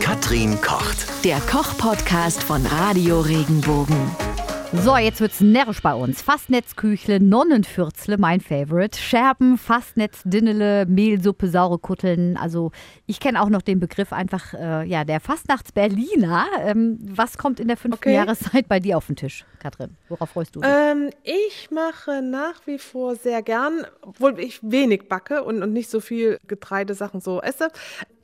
Katrin kocht. Der Koch-Podcast von Radio Regenbogen. So, jetzt wird's närrisch bei uns. Fastnetzküchle, Nonnenfürzle, mein Favorite. Scherben, Fastnetz, Dinnele, Mehlsuppe, saure Kutteln. Also ich kenne auch noch den Begriff einfach, äh, ja, der Fastnachts-Berliner. Ähm, was kommt in der fünften Okay. Jahreszeit bei dir auf den Tisch, Katrin? Worauf freust du dich? Ähm, ich mache nach wie vor sehr gern, obwohl ich wenig backe und, und nicht so viel Getreidesachen so esse.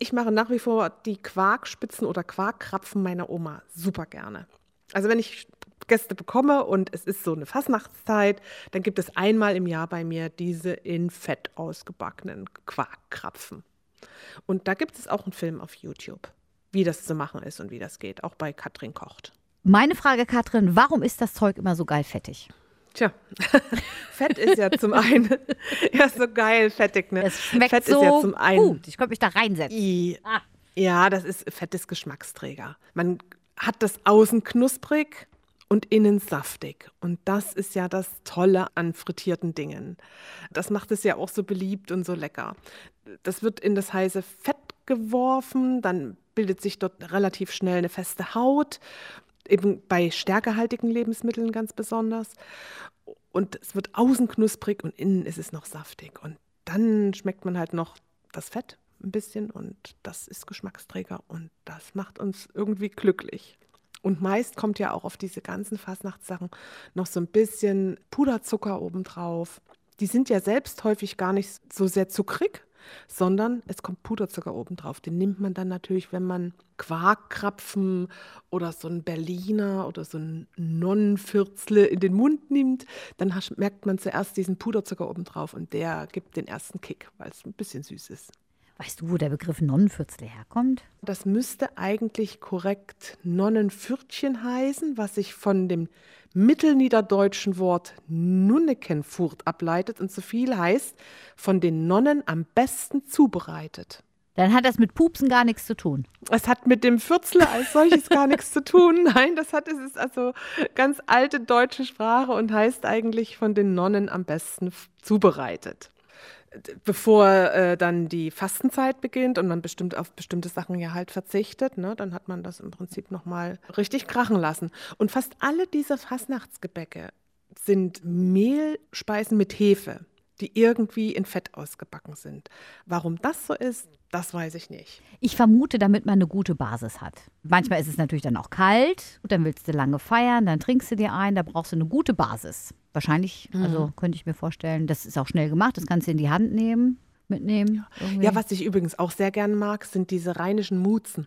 Ich mache nach wie vor die Quarkspitzen oder Quarkkrapfen meiner Oma super gerne. Also wenn ich Gäste bekomme und es ist so eine Fastnachtszeit, dann gibt es einmal im Jahr bei mir diese in Fett ausgebackenen Quarkkrapfen. Und da gibt es auch einen Film auf YouTube, wie das zu machen ist und wie das geht, auch bei Katrin kocht. Meine Frage, Katrin, warum ist das Zeug immer so geil fettig? Tja, Fett ist ja zum einen, ja, so geil, fettig, ne? Es schmeckt Fett so ist ja zum einen. gut. Ich könnte mich da reinsetzen. I, Ah. ja, das ist Fett ist Geschmacksträger. Man hat das außen knusprig und innen saftig. Und das ist ja das Tolle an frittierten Dingen. Das macht es ja auch so beliebt und so lecker. Das wird in das heiße Fett geworfen, dann bildet sich dort relativ schnell eine feste Haut, eben bei stärkehaltigen Lebensmitteln ganz besonders. Und es wird außen knusprig und innen ist es noch saftig. Und dann schmeckt man halt noch das Fett ein bisschen und das ist Geschmacksträger und das macht uns irgendwie glücklich. Und meist kommt ja auch auf diese ganzen Fastnachtssachen noch so ein bisschen Puderzucker obendrauf. Die sind ja selbst häufig gar nicht so sehr zuckrig, sondern es kommt Puderzucker obendrauf. Den nimmt man dann natürlich, wenn man Quarkkrapfen oder so ein Berliner oder so ein Nonnenfürzle in den Mund nimmt, dann merkt man zuerst diesen Puderzucker obendrauf und der gibt den ersten Kick, weil es ein bisschen süß ist. Weißt du, wo der Begriff Nonnenfürzle herkommt? Das müsste eigentlich korrekt Nonnenfürtchen heißen, was sich von dem mittelniederdeutschen Wort Nunnekenfurt ableitet und so viel heißt, von den Nonnen am besten zubereitet. Dann hat das mit Pupsen gar nichts zu tun. Es hat mit dem Fürzle als solches gar nichts zu tun. Nein, das hat es ist also ganz alte deutsche Sprache und heißt eigentlich von den Nonnen am besten zubereitet. Bevor äh, dann die Fastenzeit beginnt und man bestimmt auf bestimmte Sachen ja halt verzichtet, ne, dann hat man das im Prinzip nochmal richtig krachen lassen. Und fast alle diese Fastnachtsgebäcke sind Mehlspeisen mit Hefe, die irgendwie in Fett ausgebacken sind. Warum das so ist, das weiß ich nicht. Ich vermute, damit man eine gute Basis hat. Manchmal ist es natürlich dann auch kalt und dann willst du lange feiern, dann trinkst du dir ein, da brauchst du eine gute Basis. Wahrscheinlich, also könnte ich mir vorstellen, das ist auch schnell gemacht, das kannst du in die Hand nehmen, mitnehmen. irgendwie. Ja, was ich übrigens auch sehr gern mag, sind diese rheinischen Mutzen.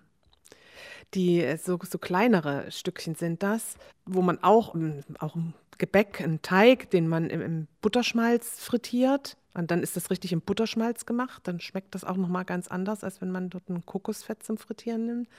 Die äh, so, so kleinere Stückchen sind das, wo man auch, ähm, auch ein Gebäck, einen Teig, den man im, im Butterschmalz frittiert. Und dann ist das richtig im Butterschmalz gemacht. Dann schmeckt das auch nochmal ganz anders, als wenn man dort ein Kokosfett zum Frittieren nimmt.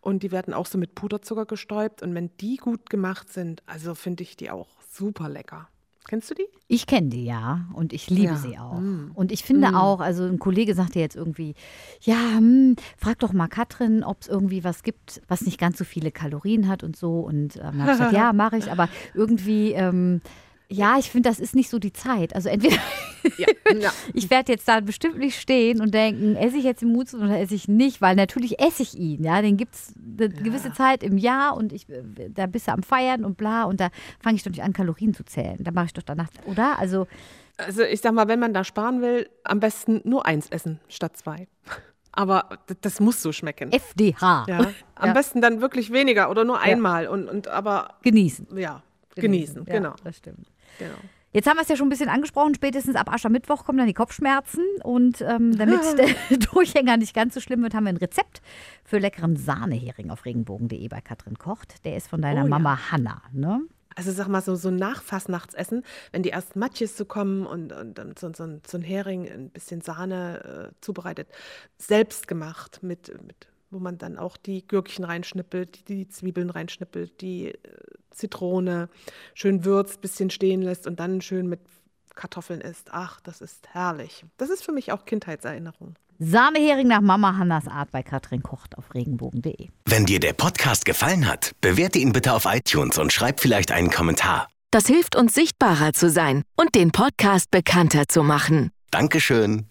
Und die werden auch so mit Puderzucker gestäubt. Und wenn die gut gemacht sind, also finde ich die auch super lecker. Kennst du die? Ich kenne die ja und ich liebe Ja, sie auch. mm. Und ich finde auch, also ein Kollege sagte jetzt irgendwie, ja, hm, frag doch mal Katrin, ob es irgendwie was gibt, was nicht ganz so viele Kalorien hat und so. Und ähm, habe ich gesagt, ja, mache ich, aber irgendwie, ähm, ja, ich finde, das ist nicht so die Zeit. Also entweder Ja. ja. ich werde jetzt da bestimmt nicht stehen und denken, esse ich jetzt den Mutz oder esse ich nicht, weil natürlich esse ich ihn. Ja, den gibt es eine gewisse Zeit im Jahr und ich, da bist du am Feiern und bla und da fange ich doch nicht an, Kalorien zu zählen. Da mache ich doch danach, oder? Also Also ich sag mal, wenn man da sparen will, am besten nur eins essen statt zwei. Aber das muss so schmecken. FDH. Ja. Am Ja. besten dann wirklich weniger oder nur einmal und, und aber Genießen. ja, genießen, Ja, genau, Das stimmt. Genau. Jetzt haben wir es ja schon ein bisschen angesprochen, spätestens ab Aschermittwoch kommen dann die Kopfschmerzen. Und ähm, damit der Durchhänger nicht ganz so schlimm wird, haben wir ein Rezept für leckeren Sahnehering auf regenbogen.de bei Katrin Kocht. Der ist von deiner Oh ja. Mama Hanna. Ne? Also sag mal, so, so ein Nachfassnachtsessen, wenn die ersten Matjes so kommen und, und dann so, so, ein, so ein Hering, ein bisschen Sahne äh, zubereitet, selbst gemacht, mit, mit, wo man dann auch die Gürkchen reinschnippelt, die, die Zwiebeln reinschnippelt, die äh, Zitrone schön würzt, bisschen stehen lässt und dann schön mit Kartoffeln isst. Ach, das ist herrlich. Das ist für mich auch Kindheitserinnerung. Sahnehering nach Mama Hannas Art bei Katrin Kocht auf regenbogen.de. Wenn dir der Podcast gefallen hat, bewerte ihn bitte auf iTunes und schreib vielleicht einen Kommentar. Das hilft uns sichtbarer zu sein und den Podcast bekannter zu machen. Dankeschön.